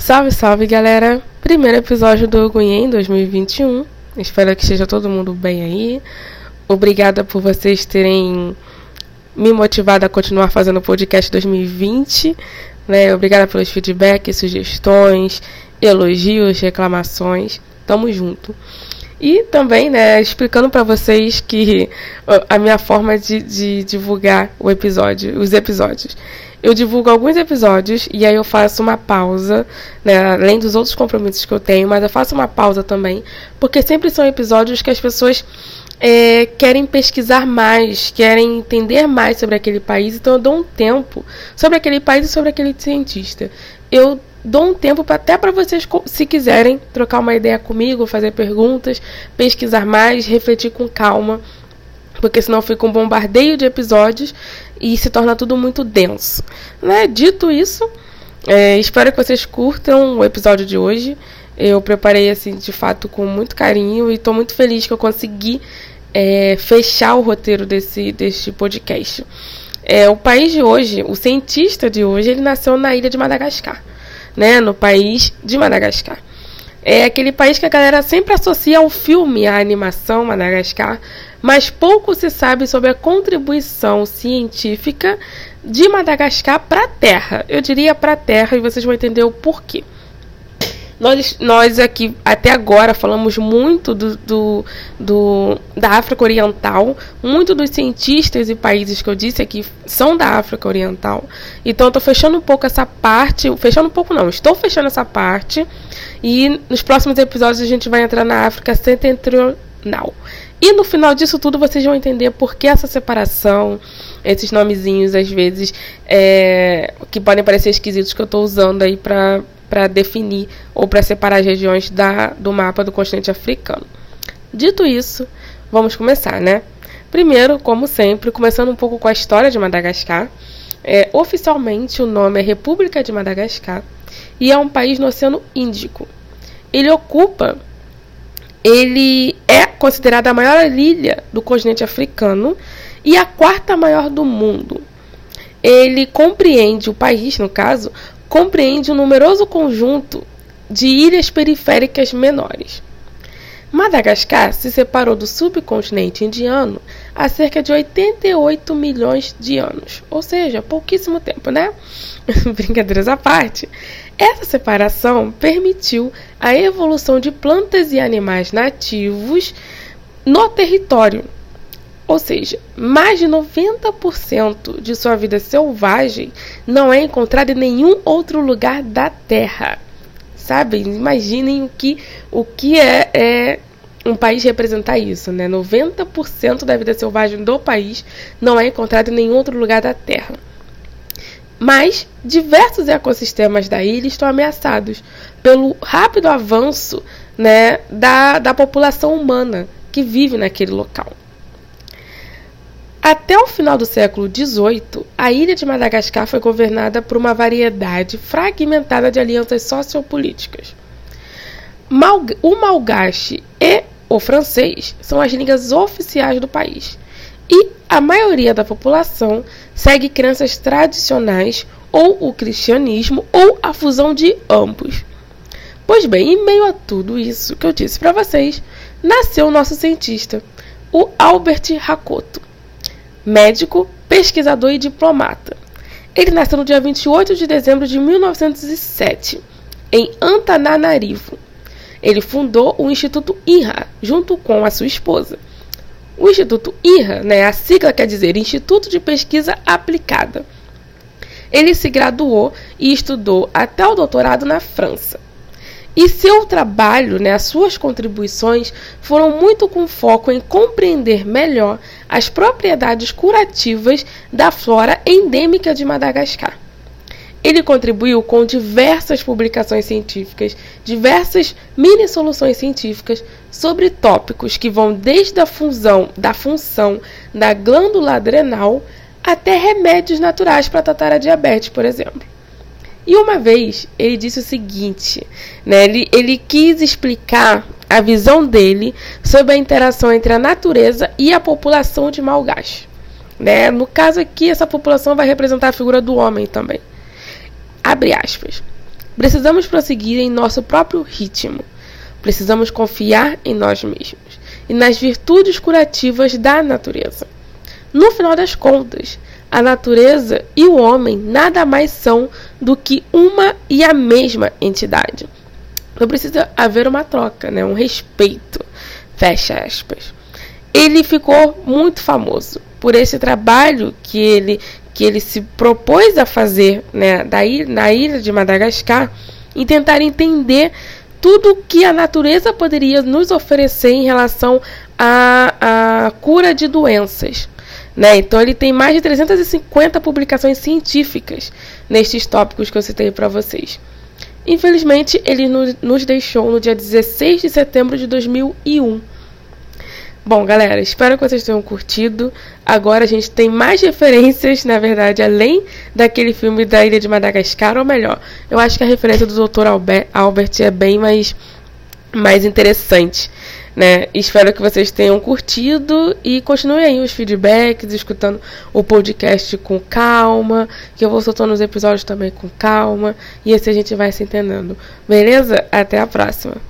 Salve, salve galera! Primeiro episódio do Ogunhê em 2021. Espero que esteja todo mundo bem aí. Obrigada por vocês terem me motivado a continuar fazendo o podcast 2020. Né? Obrigada pelos feedbacks, sugestões, elogios, reclamações. Tamo junto. E também, né, explicando para vocês que a minha forma de, de divulgar o episódio, os episódios. Eu divulgo alguns episódios e aí eu faço uma pausa, né, além dos outros compromissos que eu tenho, mas eu faço uma pausa também, porque sempre são episódios que as pessoas é, querem pesquisar mais, querem entender mais sobre aquele país, então eu dou um tempo sobre aquele país e sobre aquele cientista. Eu dou um tempo pra, até para vocês, se quiserem, trocar uma ideia comigo, fazer perguntas, pesquisar mais, refletir com calma, porque senão fica um bombardeio de episódios e se torna tudo muito denso. Né? Dito isso, é, espero que vocês curtam o episódio de hoje. Eu preparei assim de fato com muito carinho e estou muito feliz que eu consegui é, fechar o roteiro desse, deste podcast. É, o país de hoje, o cientista de hoje, ele nasceu na ilha de Madagascar né, no país de Madagascar. É aquele país que a galera sempre associa ao filme, à animação Madagascar, mas pouco se sabe sobre a contribuição científica de Madagascar para a Terra. Eu diria para a Terra e vocês vão entender o porquê. Nós, nós aqui até agora falamos muito do, do, do, da África Oriental, muito dos cientistas e países que eu disse aqui são da África Oriental. Então eu tô fechando um pouco essa parte, fechando um pouco não, estou fechando essa parte e nos próximos episódios a gente vai entrar na África Setentrional. E no final disso tudo vocês vão entender por que essa separação, esses nomezinhos às vezes é, que podem parecer esquisitos que eu estou usando aí para para definir ou para separar as regiões da, do mapa do continente africano. Dito isso, vamos começar, né? Primeiro, como sempre, começando um pouco com a história de Madagascar. É, oficialmente, o nome é República de Madagascar e é um país no Oceano Índico. Ele ocupa, ele é considerada a maior ilha do continente africano e a quarta maior do mundo. Ele compreende o país, no caso, compreende um numeroso conjunto de ilhas periféricas menores. Madagascar se separou do subcontinente indiano há cerca de 88 milhões de anos, ou seja, pouquíssimo tempo, né? Brincadeiras à parte. Essa separação permitiu a evolução de plantas e animais nativos no território, ou seja, mais de 90% de sua vida selvagem não é encontrada em nenhum outro lugar da Terra. Sabe? Imaginem o que, o que é, é um país representar isso, né? 90% da vida selvagem do país não é encontrada em nenhum outro lugar da Terra. Mas diversos ecossistemas da ilha estão ameaçados pelo rápido avanço né, da, da população humana que vive naquele local. Até o final do século XVIII, a ilha de Madagascar foi governada por uma variedade fragmentada de alianças sociopolíticas. O malgache e o francês são as línguas oficiais do país, e a maioria da população segue crenças tradicionais ou o cristianismo ou a fusão de ambos. Pois bem, em meio a tudo isso que eu disse para vocês, nasceu o nosso cientista, o Albert Rakoto médico, pesquisador e diplomata. Ele nasceu no dia 28 de dezembro de 1907, em Antananarivo. Ele fundou o Instituto INRA, junto com a sua esposa. O Instituto INRA, né, a sigla quer dizer Instituto de Pesquisa Aplicada. Ele se graduou e estudou até o doutorado na França. E seu trabalho, né, as suas contribuições, foram muito com foco em compreender melhor as propriedades curativas da flora endêmica de Madagascar. Ele contribuiu com diversas publicações científicas, diversas mini soluções científicas sobre tópicos que vão desde a função da função da glândula adrenal até remédios naturais para tratar a diabetes, por exemplo. E uma vez ele disse o seguinte: né, ele, ele quis explicar a visão dele sobre a interação entre a natureza e a população de Malgache. Né? No caso aqui, essa população vai representar a figura do homem também. Abre aspas. Precisamos prosseguir em nosso próprio ritmo. Precisamos confiar em nós mesmos e nas virtudes curativas da natureza. No final das contas, a natureza e o homem nada mais são do que uma e a mesma entidade. Então precisa haver uma troca, né? um respeito. Fecha aspas. Ele ficou muito famoso por esse trabalho que ele, que ele se propôs a fazer né, daí, na ilha de Madagascar e tentar entender tudo que a natureza poderia nos oferecer em relação à, à cura de doenças. Né? Então ele tem mais de 350 publicações científicas nestes tópicos que eu citei para vocês. Infelizmente, ele nos deixou no dia 16 de setembro de 2001. Bom, galera, espero que vocês tenham curtido. Agora a gente tem mais referências, na verdade, além daquele filme da Ilha de Madagascar, ou melhor, eu acho que a referência do Dr. Albert, é bem mais, mais interessante. Né? Espero que vocês tenham curtido e continuem aí os feedbacks, escutando o podcast com calma, que eu vou soltando os episódios também com calma, e assim a gente vai se entendendo. Beleza? Até a próxima!